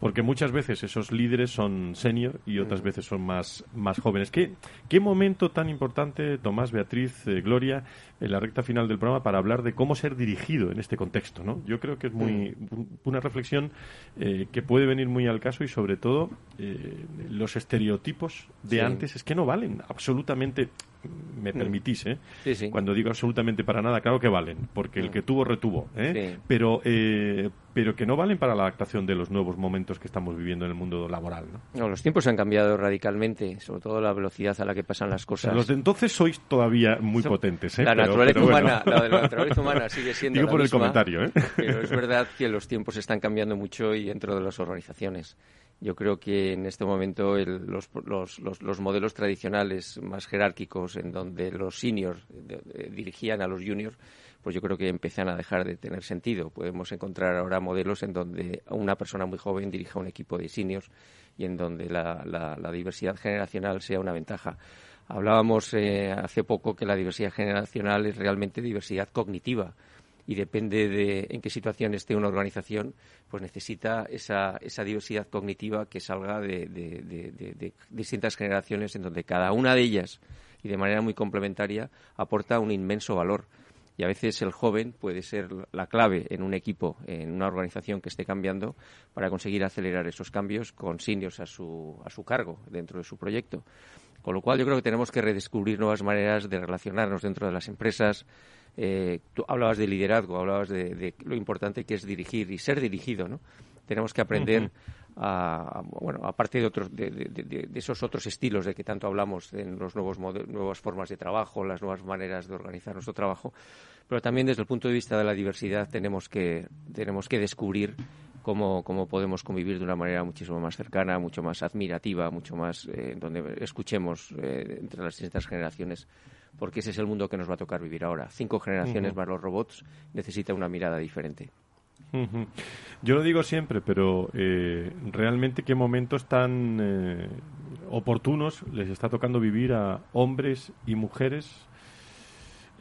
S2: porque muchas veces esos líderes son senior y otras mm. veces son más, más jóvenes. ¿Qué, ¿Qué momento tan importante, Tomás, Beatriz, eh, Gloria, en la recta final del programa para hablar de cómo ser dirigido en este contexto? ¿no? Yo creo que es muy mm. una reflexión eh, que puede venir muy al caso y sobre todo eh, los estereotipos de antes es que no valen absolutamente me mm. permitís, ¿eh? Cuando digo absolutamente para nada, claro que valen, porque el que tuvo retuvo, ¿eh? Pero, eh, pero que no valen para la adaptación de los nuevos momentos que estamos viviendo en el mundo laboral,
S6: ¿no? los tiempos han cambiado radicalmente, sobre todo la velocidad a la que pasan las cosas.
S2: los de entonces sois todavía muy potentes, ¿eh?
S6: La naturaleza humana, la, naturaleza humana sigue siendo
S2: Digo por el comentario, ¿eh?
S6: Pero es verdad que los tiempos están cambiando mucho y dentro de las organizaciones. Yo creo que en este momento los, los, los, modelos tradicionales más jerárquicos, en donde los seniors dirigían a los juniors, pues yo creo que empiezan a dejar de tener sentido. Podemos encontrar ahora modelos en donde una persona muy joven dirija un equipo de seniors y en donde la, la, diversidad generacional sea una ventaja. Hablábamos eh, hace poco que la diversidad generacional es realmente diversidad cognitiva y depende de en qué situación esté una organización, pues necesita esa, esa diversidad cognitiva que salga de, distintas generaciones en donde cada una de ellas y de manera muy complementaria aporta un inmenso valor. Y a veces el joven puede ser la clave en un equipo, en una organización que esté cambiando, para conseguir acelerar esos cambios con seniors a su, a su cargo dentro de su proyecto. Con lo cual yo creo que tenemos que redescubrir nuevas maneras de relacionarnos dentro de las empresas, eh, tú hablabas de liderazgo, hablabas de, lo importante que es dirigir y ser dirigido, ¿no? Tenemos que aprender a, bueno, aparte de, otros, de, esos otros estilos de que tanto hablamos en los nuevos nuevas formas de trabajo, las nuevas maneras de organizar nuestro trabajo, pero también desde el punto de vista de la diversidad tenemos que, tenemos que descubrir cómo, cómo podemos convivir de una manera muchísimo más cercana, mucho más admirativa, mucho más eh, donde escuchemos eh, entre las distintas generaciones porque ese es el mundo que nos va a tocar vivir ahora. Cinco generaciones más los robots necesita una mirada diferente.
S2: Yo lo digo siempre, pero eh, realmente qué momentos tan oportunos les está tocando vivir a hombres y mujeres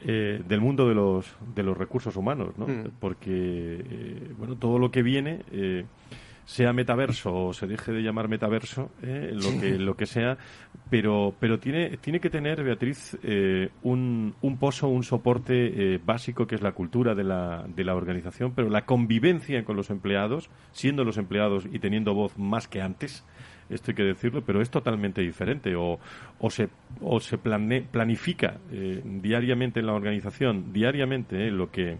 S2: eh, del mundo de los, de los recursos humanos, ¿no? Mm. Porque, bueno, todo lo que viene sea metaverso o se deje de llamar metaverso, eh, lo, que, lo que sea, pero, pero tiene, tiene que tener, Beatriz, eh, un, un pozo, un soporte eh, básico que es la cultura de la, de la organización, pero la convivencia con los empleados, siendo los empleados y teniendo voz más que antes, esto hay que decirlo, pero es totalmente diferente. O, o se, o se planifica diariamente en la organización, diariamente, lo que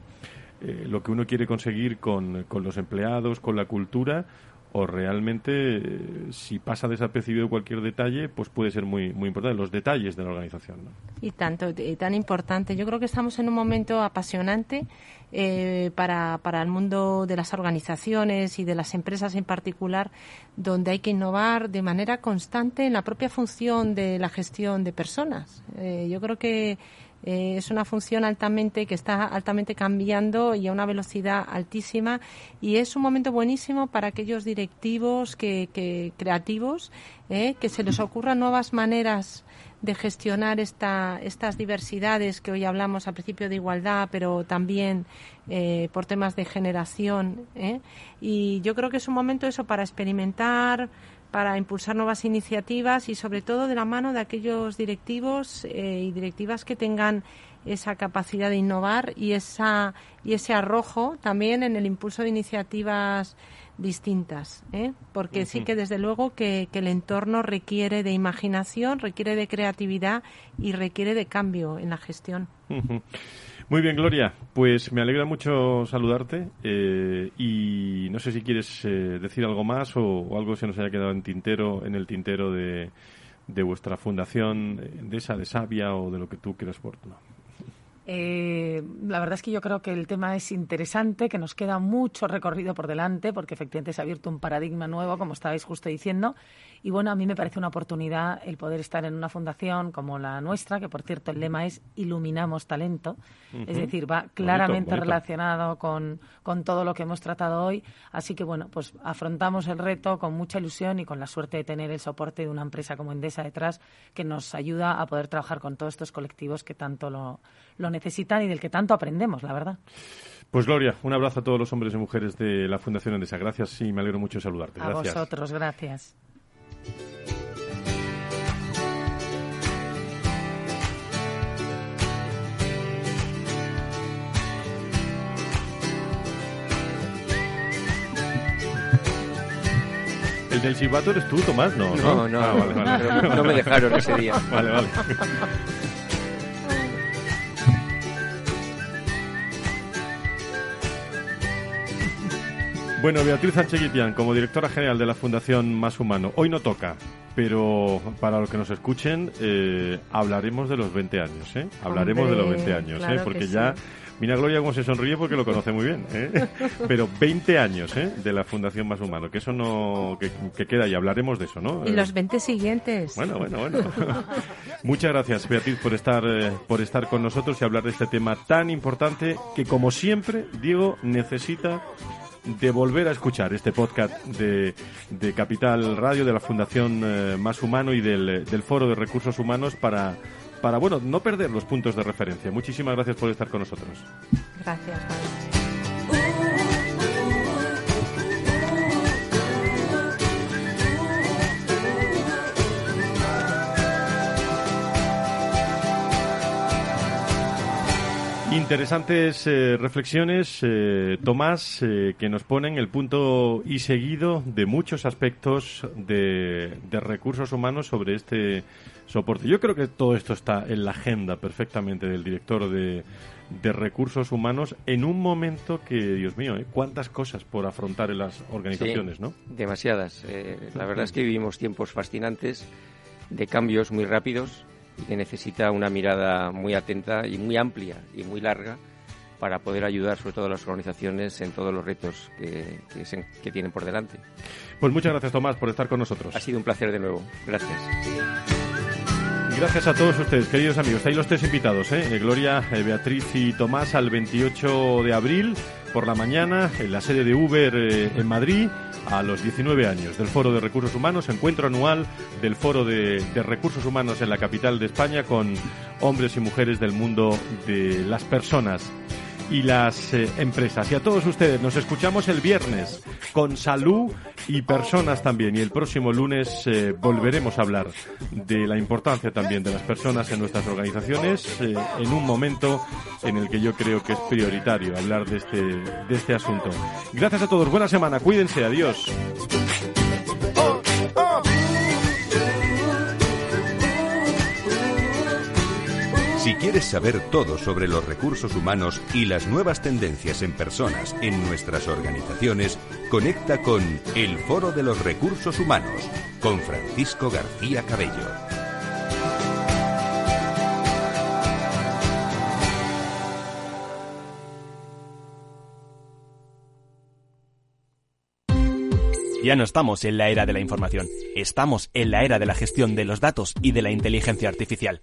S2: eh, lo que uno quiere conseguir con, con, los empleados, con la cultura, o realmente eh, si pasa desapercibido cualquier detalle, pues puede ser muy, muy importante, los detalles de la organización.
S5: Y tanto, y tan importante. Yo creo que estamos en un momento apasionante eh, para, para el mundo de las organizaciones y de las empresas en particular, donde hay que innovar de manera constante en la propia función de la gestión de personas. yo creo que eh, es una función altamente que está altamente cambiando y a una velocidad altísima y es un momento buenísimo para aquellos directivos que, creativos eh, que se les ocurran nuevas maneras de gestionar esta, estas diversidades que hoy hablamos al principio de igualdad, pero también eh, por temas de generación. Y yo creo que es un momento eso para experimentar, para impulsar nuevas iniciativas y sobre todo de la mano de aquellos directivos eh, y directivas que tengan esa capacidad de innovar y esa y ese arrojo también en el impulso de iniciativas distintas, ¿eh? porque sí que desde luego que, el entorno requiere de imaginación, requiere de creatividad y requiere de cambio en la gestión.
S2: Muy bien, Gloria. Pues me alegra mucho saludarte eh, y no sé si quieres eh, decir algo más o, algo se nos haya quedado en tintero, en el tintero de, de vuestra fundación, de esa de Sabia o de lo que tú quieras por
S9: eh, la verdad es que yo creo que el tema es interesante, que nos queda mucho recorrido por delante, porque efectivamente se ha abierto un paradigma nuevo, como estabais justo diciendo, Y bueno, a mí me parece una oportunidad el poder estar en una fundación como la nuestra, que por cierto el lema es Iluminamos Talento, es decir, va claramente relacionado con, con todo lo que hemos tratado hoy. Así que bueno, pues afrontamos el reto con mucha ilusión y con la suerte de tener el soporte de una empresa como Endesa detrás que nos ayuda a poder trabajar con todos estos colectivos que tanto lo, lo necesitan y del que tanto aprendemos, la verdad.
S2: Pues Gloria, un abrazo a todos los hombres y mujeres de la Fundación Endesa. Gracias y me alegro mucho de saludarte.
S9: A vosotros, gracias.
S2: El del silbato eres tú, Tomás, ¿no?
S6: No, no, ah, vale, vale. no, no me dejaron ese día.
S2: Vale, vale. Bueno, Beatriz Sánchez como directora general de la Fundación Más Humano, hoy no toca, pero para los que nos escuchen, eh, hablaremos de los 20 años, ¿eh? Hablaremos de los 20 años, ¿eh? Porque ya... Mira Gloria cómo se sonríe porque lo conoce muy bien, ¿eh? Pero 20 años, ¿eh? De la Fundación Más Humano, que eso no... que, queda y hablaremos de eso, ¿no?
S5: Y los 20 siguientes.
S2: Bueno, bueno, bueno. Muchas gracias, Beatriz, por estar, eh, por estar con nosotros y hablar de este tema tan importante que, como siempre, Diego necesita de volver a escuchar este podcast de, de Capital Radio, de la Fundación eh, Más Humano y del, del Foro de Recursos Humanos para, para, bueno, no perder los puntos de referencia. Muchísimas gracias por estar con nosotros.
S5: Gracias,
S2: Interesantes eh, reflexiones, eh, Tomás, eh, que nos ponen el punto y seguido de muchos aspectos de, recursos humanos sobre este soporte. Yo creo que todo esto está en la agenda perfectamente del director de, recursos humanos en un momento que, Dios mío, cuántas cosas por afrontar en las organizaciones, ¿no?
S6: Demasiadas. la verdad es que vivimos tiempos fascinantes de cambios muy rápidos y que necesita una mirada muy atenta y muy amplia y muy larga para poder ayudar sobre todo a las organizaciones en todos los retos que, que, tienen por delante.
S2: Pues muchas gracias Tomás por estar con nosotros.
S6: Ha sido un placer de nuevo. Gracias.
S2: Gracias a todos ustedes, queridos amigos. Ahí los tres invitados, ¿eh? Gloria, eh, Beatriz y Tomás, al 28 de abril por la mañana en la sede de Uber eh, en Madrid a los 19 años. Del Foro de Recursos Humanos, encuentro anual del Foro de, Recursos Humanos en la capital de España con hombres y mujeres del mundo de las personas y las eh, empresas. Y a todos ustedes, nos escuchamos el viernes con salud y personas también. Y el próximo lunes eh, volveremos a hablar de la importancia también de las personas en nuestras organizaciones eh, en un momento en el que yo creo que es prioritario hablar de este, de este asunto. Gracias a todos, buena semana, cuídense, adiós.
S1: Si quieres saber todo sobre los recursos humanos y las nuevas tendencias en personas en nuestras organizaciones, conecta con El Foro de los Recursos Humanos con Francisco García Cabello.
S10: Ya no estamos en la era de la información, estamos en la era de la gestión de los datos y de la inteligencia artificial.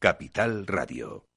S1: Capital Radio.